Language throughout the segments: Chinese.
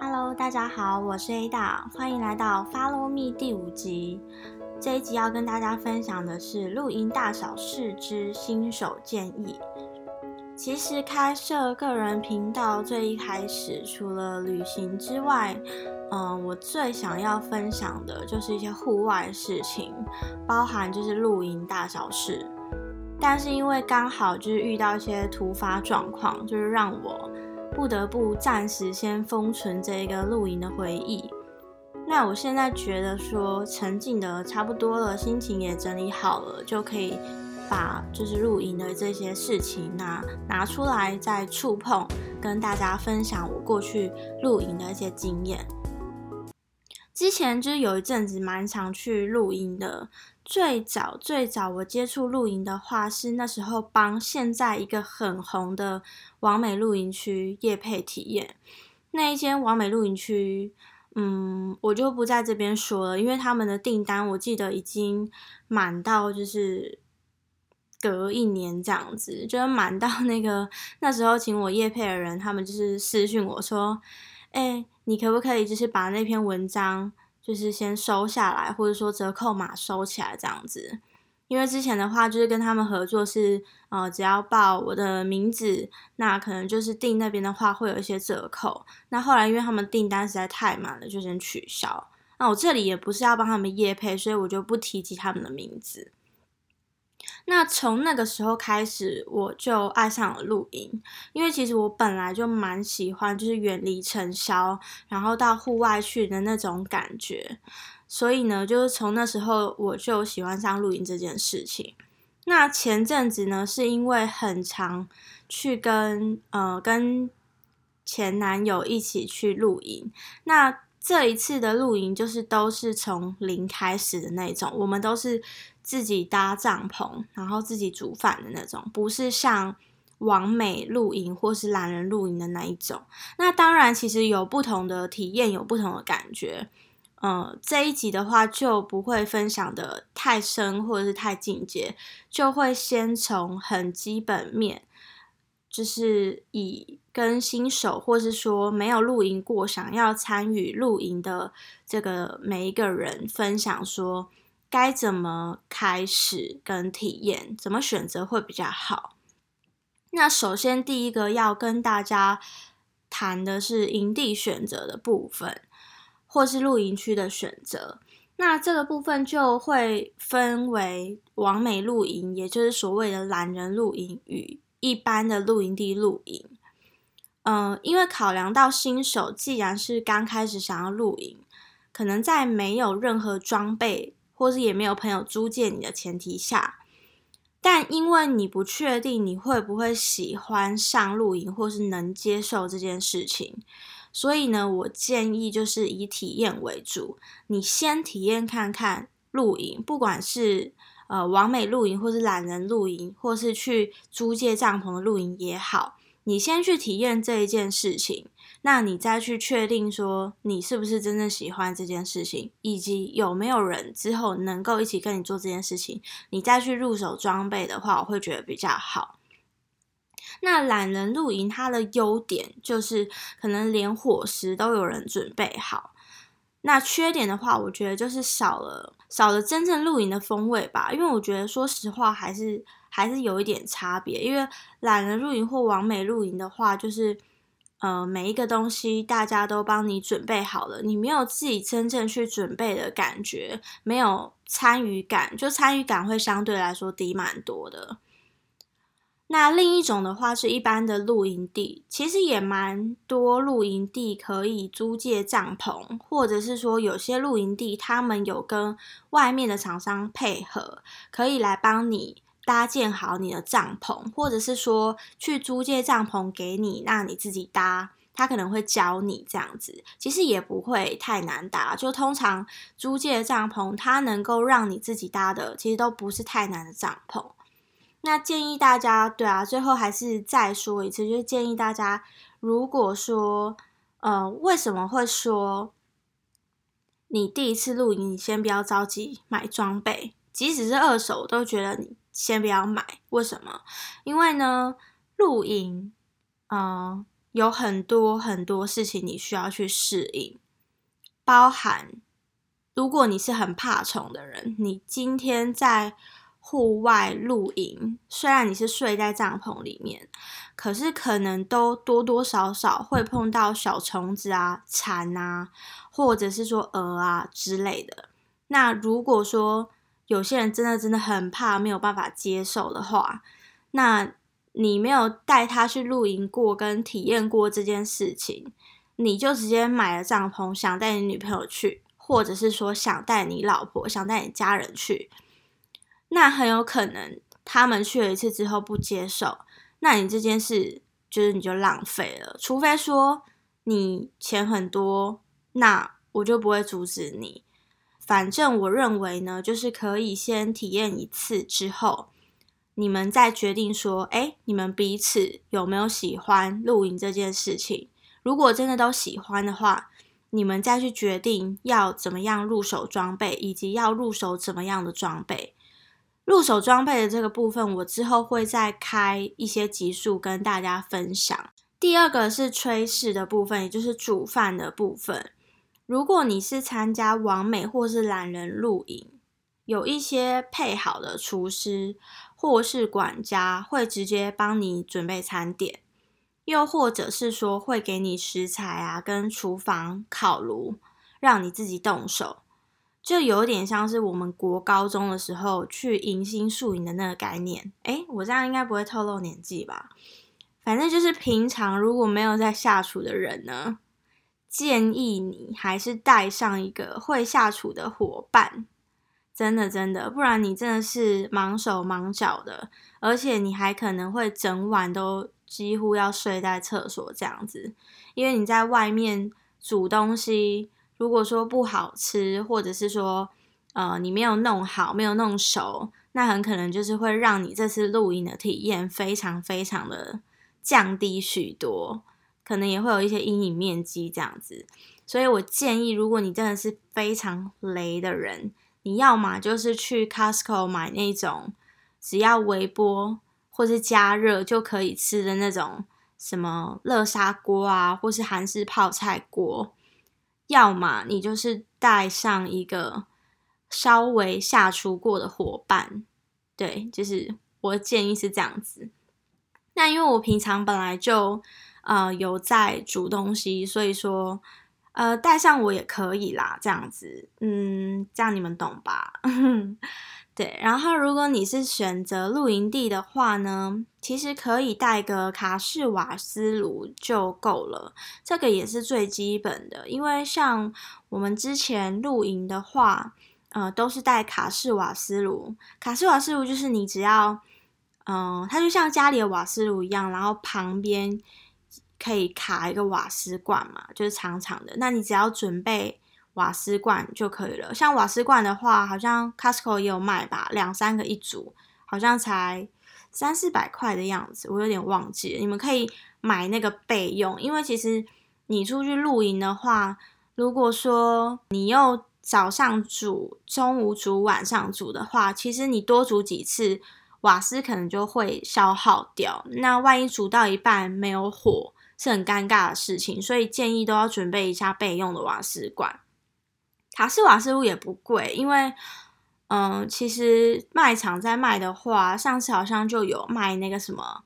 Hello，大家好，我是 Ada，欢迎来到 Follow Me 第五集。这一集要跟大家分享的是露营大小事之新手建议。其实开设个人频道最一开始，除了旅行之外，嗯，我最想要分享的就是一些户外事情，包含就是露营大小事。但是因为刚好就是遇到一些突发状况，就是让我不得不暂时先封存这一个露营的回忆。那我现在觉得说沉浸的差不多了，心情也整理好了，就可以把就是露营的这些事情拿拿出来再触碰，跟大家分享我过去露营的一些经验。之前就是有一阵子蛮常去露营的。最早最早我接触露营的话，是那时候帮现在一个很红的完美露营区夜配体验。那一间完美露营区，嗯，我就不在这边说了，因为他们的订单我记得已经满到就是隔一年这样子，就是满到那个那时候请我夜配的人，他们就是私讯我说：“哎，你可不可以就是把那篇文章？”就是先收下来，或者说折扣码收起来这样子，因为之前的话就是跟他们合作是，呃，只要报我的名字，那可能就是订那边的话会有一些折扣。那后来因为他们订单实在太满了，就先取消。那我这里也不是要帮他们业配，所以我就不提及他们的名字。那从那个时候开始，我就爱上了露营，因为其实我本来就蛮喜欢，就是远离尘嚣，然后到户外去的那种感觉。所以呢，就是从那时候我就喜欢上露营这件事情。那前阵子呢，是因为很常去跟呃跟前男友一起去露营，那这一次的露营就是都是从零开始的那种，我们都是。自己搭帐篷，然后自己煮饭的那种，不是像完美露营或是懒人露营的那一种。那当然，其实有不同的体验，有不同的感觉。嗯，这一集的话就不会分享的太深或者是太进阶，就会先从很基本面，就是以跟新手或是说没有露营过，想要参与露营的这个每一个人分享说。该怎么开始跟体验？怎么选择会比较好？那首先第一个要跟大家谈的是营地选择的部分，或是露营区的选择。那这个部分就会分为完美露营，也就是所谓的懒人露营与一般的露营地露营。嗯，因为考量到新手既然是刚开始想要露营，可能在没有任何装备。或是也没有朋友租借你的前提下，但因为你不确定你会不会喜欢上露营，或是能接受这件事情，所以呢，我建议就是以体验为主。你先体验看看露营，不管是呃完美露营，或是懒人露营，或是去租借帐篷的露营也好，你先去体验这一件事情。那你再去确定说你是不是真正喜欢这件事情，以及有没有人之后能够一起跟你做这件事情，你再去入手装备的话，我会觉得比较好。那懒人露营它的优点就是可能连伙食都有人准备好，那缺点的话，我觉得就是少了少了真正露营的风味吧。因为我觉得说实话还是还是有一点差别，因为懒人露营或完美露营的话，就是。呃，每一个东西大家都帮你准备好了，你没有自己真正去准备的感觉，没有参与感，就参与感会相对来说低蛮多的。那另一种的话是一般的露营地，其实也蛮多露营地可以租借帐篷，或者是说有些露营地他们有跟外面的厂商配合，可以来帮你。搭建好你的帐篷，或者是说去租借帐篷给你，那你自己搭，他可能会教你这样子，其实也不会太难搭。就通常租借帐篷，它能够让你自己搭的，其实都不是太难的帐篷。那建议大家，对啊，最后还是再说一次，就是建议大家，如果说，呃，为什么会说你第一次露营，你先不要着急买装备，即使是二手，都觉得你。先不要买，为什么？因为呢，露营，嗯，有很多很多事情你需要去适应，包含如果你是很怕虫的人，你今天在户外露营，虽然你是睡在帐篷里面，可是可能都多多少少会碰到小虫子啊、蝉啊，或者是说蛾啊之类的。那如果说有些人真的真的很怕，没有办法接受的话，那你没有带他去露营过，跟体验过这件事情，你就直接买了帐篷，想带你女朋友去，或者是说想带你老婆、想带你家人去，那很有可能他们去了一次之后不接受，那你这件事就是你就浪费了。除非说你钱很多，那我就不会阻止你。反正我认为呢，就是可以先体验一次之后，你们再决定说，哎，你们彼此有没有喜欢露营这件事情？如果真的都喜欢的话，你们再去决定要怎么样入手装备，以及要入手怎么样的装备。入手装备的这个部分，我之后会再开一些集数跟大家分享。第二个是炊事的部分，也就是煮饭的部分。如果你是参加完美或是懒人露营，有一些配好的厨师或是管家会直接帮你准备餐点，又或者是说会给你食材啊，跟厨房烤炉，让你自己动手，就有点像是我们国高中的时候去迎新宿营的那个概念。诶，我这样应该不会透露年纪吧？反正就是平常如果没有在下厨的人呢。建议你还是带上一个会下厨的伙伴，真的真的，不然你真的是忙手忙脚的，而且你还可能会整晚都几乎要睡在厕所这样子，因为你在外面煮东西，如果说不好吃，或者是说呃你没有弄好，没有弄熟，那很可能就是会让你这次露营的体验非常非常的降低许多。可能也会有一些阴影面积这样子，所以我建议，如果你真的是非常雷的人，你要么就是去 Costco 买那种只要微波或是加热就可以吃的那种什么热砂锅啊，或是韩式泡菜锅，要么你就是带上一个稍微下厨过的伙伴，对，就是我建议是这样子。那因为我平常本来就。呃，有在煮东西，所以说，呃，带上我也可以啦，这样子，嗯，这样你们懂吧？对，然后如果你是选择露营地的话呢，其实可以带个卡式瓦斯炉就够了，这个也是最基本的，因为像我们之前露营的话，呃，都是带卡式瓦斯炉，卡式瓦斯炉就是你只要，嗯，它就像家里的瓦斯炉一样，然后旁边。可以卡一个瓦斯罐嘛，就是长长的。那你只要准备瓦斯罐就可以了。像瓦斯罐的话，好像 Costco 也有卖吧，两三个一组，好像才三四百块的样子，我有点忘记了。你们可以买那个备用，因为其实你出去露营的话，如果说你又早上煮、中午煮、晚上煮的话，其实你多煮几次，瓦斯可能就会消耗掉。那万一煮到一半没有火，是很尴尬的事情，所以建议都要准备一下备用的瓦斯罐。卡式瓦斯炉也不贵，因为嗯，其实卖场在卖的话，上次好像就有卖那个什么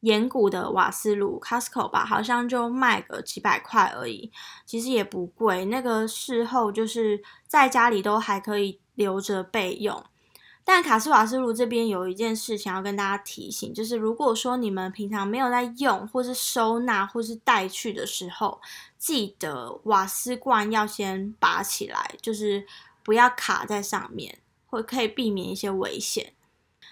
岩谷的瓦斯炉，Costco 吧，好像就卖个几百块而已，其实也不贵。那个事后就是在家里都还可以留着备用。但卡斯瓦斯炉这边有一件事情要跟大家提醒，就是如果说你们平常没有在用，或是收纳，或是带去的时候，记得瓦斯罐要先拔起来，就是不要卡在上面，会可以避免一些危险。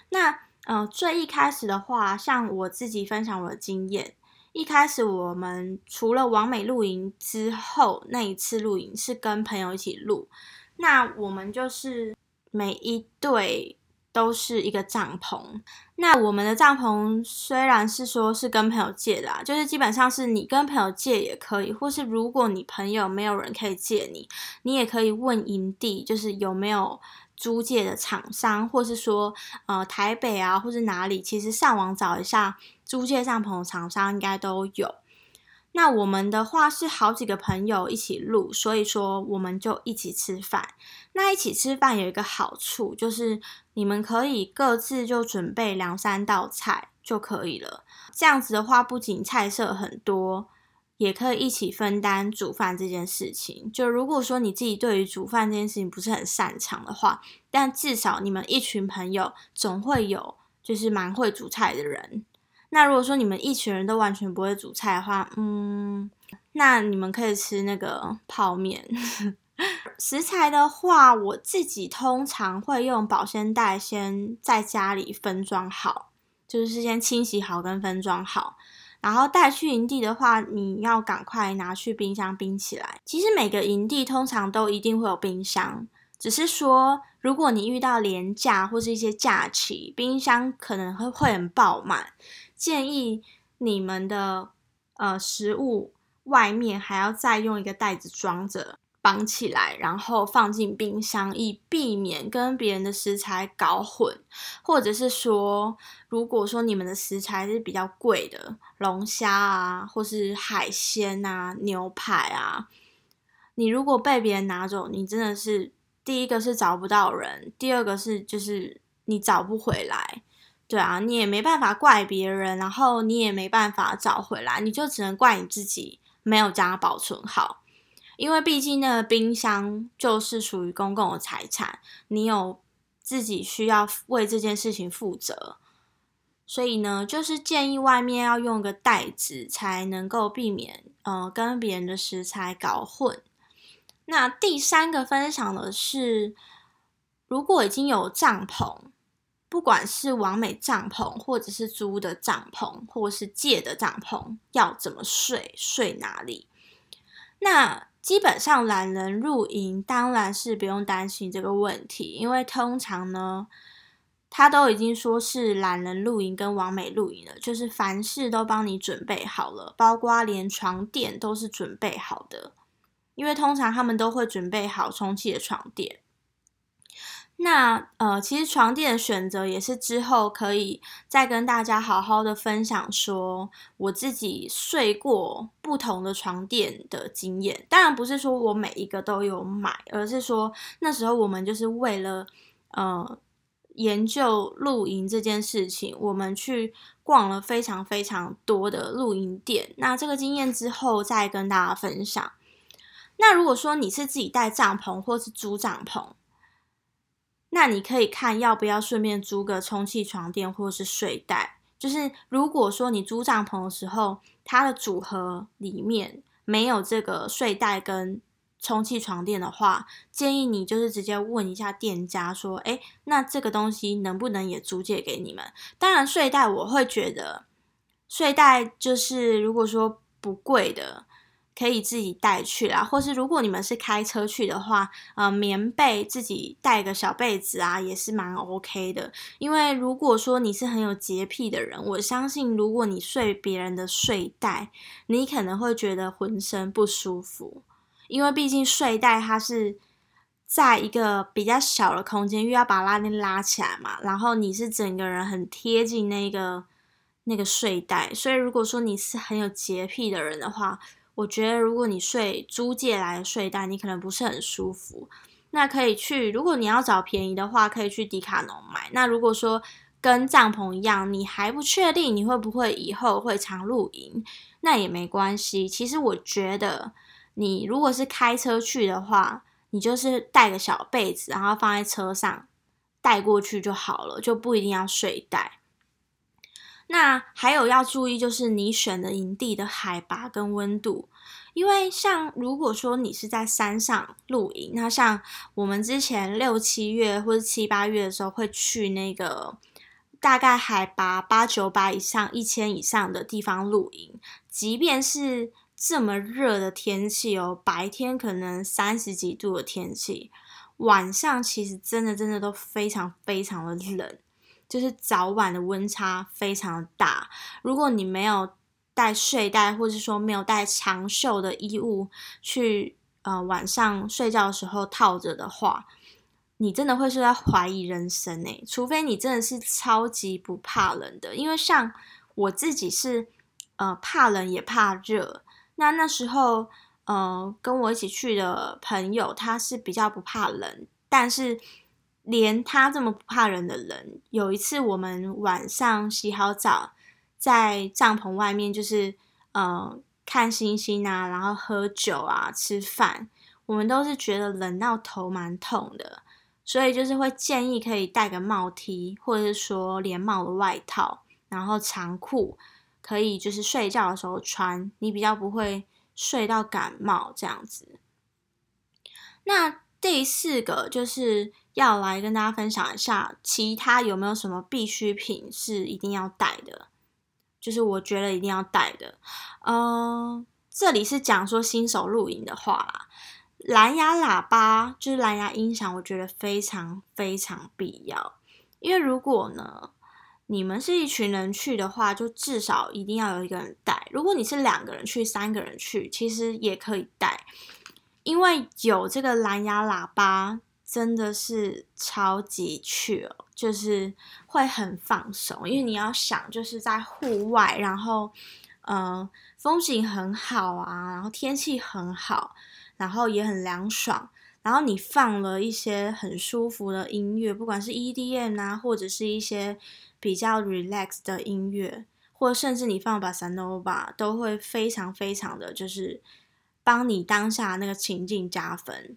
那呃，最一开始的话，像我自己分享我的经验，一开始我们除了完美露营之后那一次露营是跟朋友一起录，那我们就是。每一对都是一个帐篷。那我们的帐篷虽然是说是跟朋友借的，啊就是基本上是你跟朋友借也可以，或是如果你朋友没有人可以借你，你也可以问营地，就是有没有租借的厂商，或是说呃台北啊，或是哪里，其实上网找一下租借帐篷的厂商应该都有。那我们的话是好几个朋友一起录，所以说我们就一起吃饭。那一起吃饭有一个好处，就是你们可以各自就准备两三道菜就可以了。这样子的话，不仅菜色很多。也可以一起分担煮饭这件事情。就如果说你自己对于煮饭这件事情不是很擅长的话，但至少你们一群朋友总会有就是蛮会煮菜的人。那如果说你们一群人都完全不会煮菜的话，嗯，那你们可以吃那个泡面。食材的话，我自己通常会用保鲜袋先在家里分装好，就是先清洗好跟分装好。然后带去营地的话，你要赶快拿去冰箱冰起来。其实每个营地通常都一定会有冰箱，只是说如果你遇到廉价或是一些假期，冰箱可能会会很爆满。建议你们的呃食物外面还要再用一个袋子装着。绑起来，然后放进冰箱，以避免跟别人的食材搞混，或者是说，如果说你们的食材是比较贵的，龙虾啊，或是海鲜啊、牛排啊，你如果被别人拿走，你真的是第一个是找不到人，第二个是就是你找不回来，对啊，你也没办法怪别人，然后你也没办法找回来，你就只能怪你自己没有将它保存好。因为毕竟那个冰箱就是属于公共的财产，你有自己需要为这件事情负责，所以呢，就是建议外面要用个袋子，才能够避免呃跟别人的食材搞混。那第三个分享的是，如果已经有帐篷，不管是完美帐篷，或者是租的帐篷，或是借的帐篷，要怎么睡，睡哪里？那基本上懒人露营当然是不用担心这个问题，因为通常呢，他都已经说是懒人露营跟完美露营了，就是凡事都帮你准备好了，包括连床垫都是准备好的，因为通常他们都会准备好充气的床垫。那呃，其实床垫的选择也是之后可以再跟大家好好的分享，说我自己睡过不同的床垫的经验。当然不是说我每一个都有买，而是说那时候我们就是为了呃研究露营这件事情，我们去逛了非常非常多的露营店。那这个经验之后再跟大家分享。那如果说你是自己带帐篷或是租帐篷，那你可以看要不要顺便租个充气床垫或是睡袋。就是如果说你租帐篷的时候，它的组合里面没有这个睡袋跟充气床垫的话，建议你就是直接问一下店家说：“哎，那这个东西能不能也租借给你们？”当然，睡袋我会觉得睡袋就是如果说不贵的。可以自己带去啦，或是如果你们是开车去的话，呃，棉被自己带个小被子啊，也是蛮 OK 的。因为如果说你是很有洁癖的人，我相信如果你睡别人的睡袋，你可能会觉得浑身不舒服，因为毕竟睡袋它是在一个比较小的空间，又要把拉链拉起来嘛，然后你是整个人很贴近那个那个睡袋，所以如果说你是很有洁癖的人的话，我觉得，如果你睡租借来的睡袋，你可能不是很舒服。那可以去，如果你要找便宜的话，可以去迪卡侬买。那如果说跟帐篷一样，你还不确定你会不会以后会常露营，那也没关系。其实我觉得，你如果是开车去的话，你就是带个小被子，然后放在车上带过去就好了，就不一定要睡袋。那还有要注意，就是你选的营地的海拔跟温度，因为像如果说你是在山上露营，那像我们之前六七月或者七八月的时候会去那个大概海拔八九百以上、一千以上的地方露营，即便是这么热的天气哦，白天可能三十几度的天气，晚上其实真的真的都非常非常的冷。就是早晚的温差非常大，如果你没有带睡袋，或者说没有带长袖的衣物去，呃，晚上睡觉的时候套着的话，你真的会是在怀疑人生诶。除非你真的是超级不怕冷的，因为像我自己是，呃，怕冷也怕热，那那时候，呃，跟我一起去的朋友，他是比较不怕冷，但是连他这么不怕冷的人，有一次我们晚上洗好澡，在帐篷外面，就是呃看星星啊，然后喝酒啊，吃饭，我们都是觉得冷到头蛮痛的，所以就是会建议可以带个帽 T，或者是说连帽的外套，然后长裤。可以就是睡觉的时候穿，你比较不会睡到感冒这样子。那第四个就是要来跟大家分享一下，其他有没有什么必需品是一定要带的？就是我觉得一定要带的。嗯，这里是讲说新手露营的话啦，蓝牙喇叭就是蓝牙音响，我觉得非常非常必要，因为如果呢。你们是一群人去的话，就至少一定要有一个人带。如果你是两个人去、三个人去，其实也可以带，因为有这个蓝牙喇叭真的是超级去哦，就是会很放松。因为你要想，就是在户外，然后嗯，风景很好啊，然后天气很好，然后也很凉爽，然后你放了一些很舒服的音乐，不管是 EDM 啊，或者是一些。比较 relax 的音乐，或甚至你放把 Sanova，都会非常非常的就是帮你当下那个情境加分。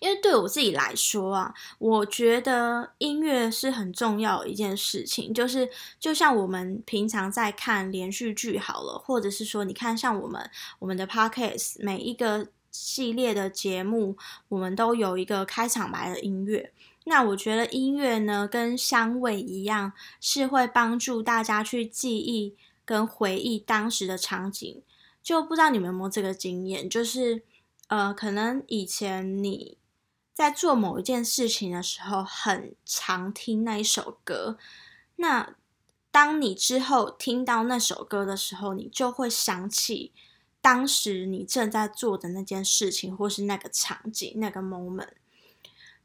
因为对我自己来说啊，我觉得音乐是很重要的一件事情。就是就像我们平常在看连续剧好了，或者是说你看像我们我们的 podcast 每一个系列的节目，我们都有一个开场白的音乐。那我觉得音乐呢，跟香味一样，是会帮助大家去记忆跟回忆当时的场景。就不知道你们有没有这个经验，就是呃，可能以前你在做某一件事情的时候，很常听那一首歌。那当你之后听到那首歌的时候，你就会想起当时你正在做的那件事情，或是那个场景、那个 moment。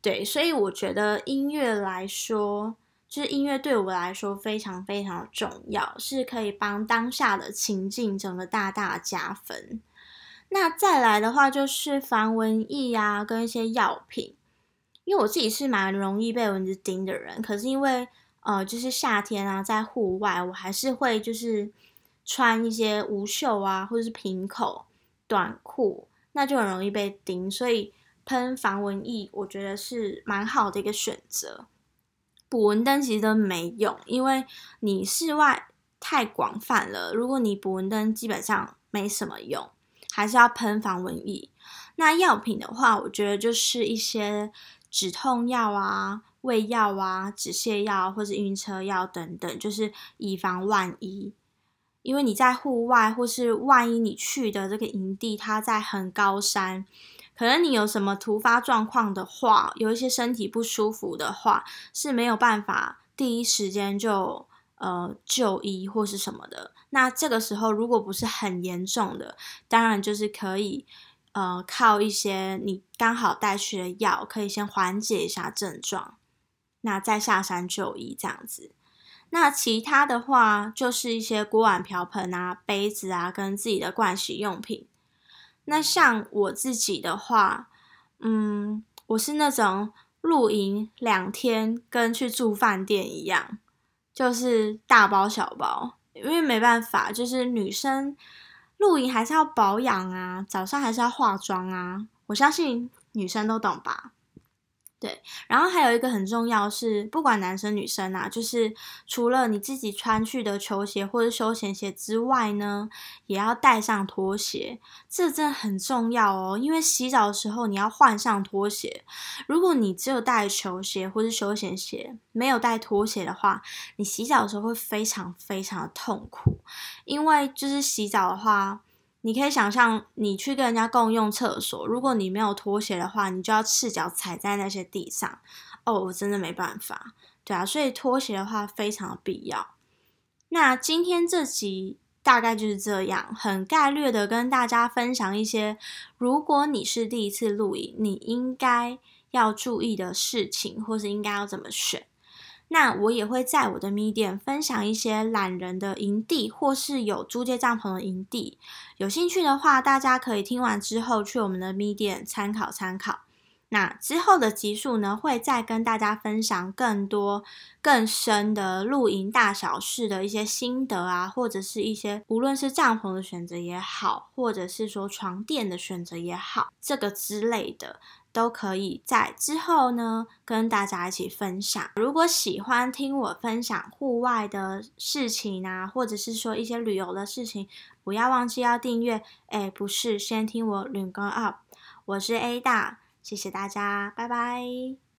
对，所以我觉得音乐来说，就是音乐对我来说非常非常重要，是可以帮当下的情境整个大大加分。那再来的话，就是防蚊液啊，跟一些药品。因为我自己是蛮容易被蚊子叮的人，可是因为呃，就是夏天啊，在户外，我还是会就是穿一些无袖啊，或者是平口短裤，那就很容易被叮，所以。喷防蚊液，我觉得是蛮好的一个选择。捕蚊灯其实都没用，因为你室外太广泛了。如果你捕蚊灯基本上没什么用，还是要喷防蚊液。那药品的话，我觉得就是一些止痛药啊、胃药啊、止泻药或者晕车药等等，就是以防万一。因为你在户外，或是万一你去的这个营地，它在很高山。可能你有什么突发状况的话，有一些身体不舒服的话，是没有办法第一时间就呃就医或是什么的。那这个时候如果不是很严重的，当然就是可以呃靠一些你刚好带去的药，可以先缓解一下症状，那再下山就医这样子。那其他的话就是一些锅碗瓢盆啊、杯子啊，跟自己的盥洗用品。那像我自己的话，嗯，我是那种露营两天跟去住饭店一样，就是大包小包，因为没办法，就是女生露营还是要保养啊，早上还是要化妆啊，我相信女生都懂吧。对，然后还有一个很重要是，不管男生女生啊，就是除了你自己穿去的球鞋或者休闲鞋之外呢，也要带上拖鞋，这真的很重要哦。因为洗澡的时候你要换上拖鞋，如果你只有带球鞋或者休闲鞋，没有带拖鞋的话，你洗澡的时候会非常非常的痛苦，因为就是洗澡的话。你可以想象，你去跟人家共用厕所，如果你没有拖鞋的话，你就要赤脚踩在那些地上。哦，我真的没办法。对啊，所以拖鞋的话非常的必要。那今天这集大概就是这样，很概略的跟大家分享一些，如果你是第一次露营，你应该要注意的事情，或是应该要怎么选。那我也会在我的 Medium 分享一些懒人的营地，或是有租借帐篷的营地。有兴趣的话，大家可以听完之后去我们的 Medium 参考参考。那之后的集数呢，会再跟大家分享更多更深的露营大小事的一些心得啊，或者是一些无论是帐篷的选择也好，或者是说床垫的选择也好，这个之类的都可以在之后呢跟大家一起分享。如果喜欢听我分享户外的事情啊，或者是说一些旅游的事情，不要忘记要订阅。哎，不是，先听我旅 o up，我是 Ada，。谢谢大家，拜拜。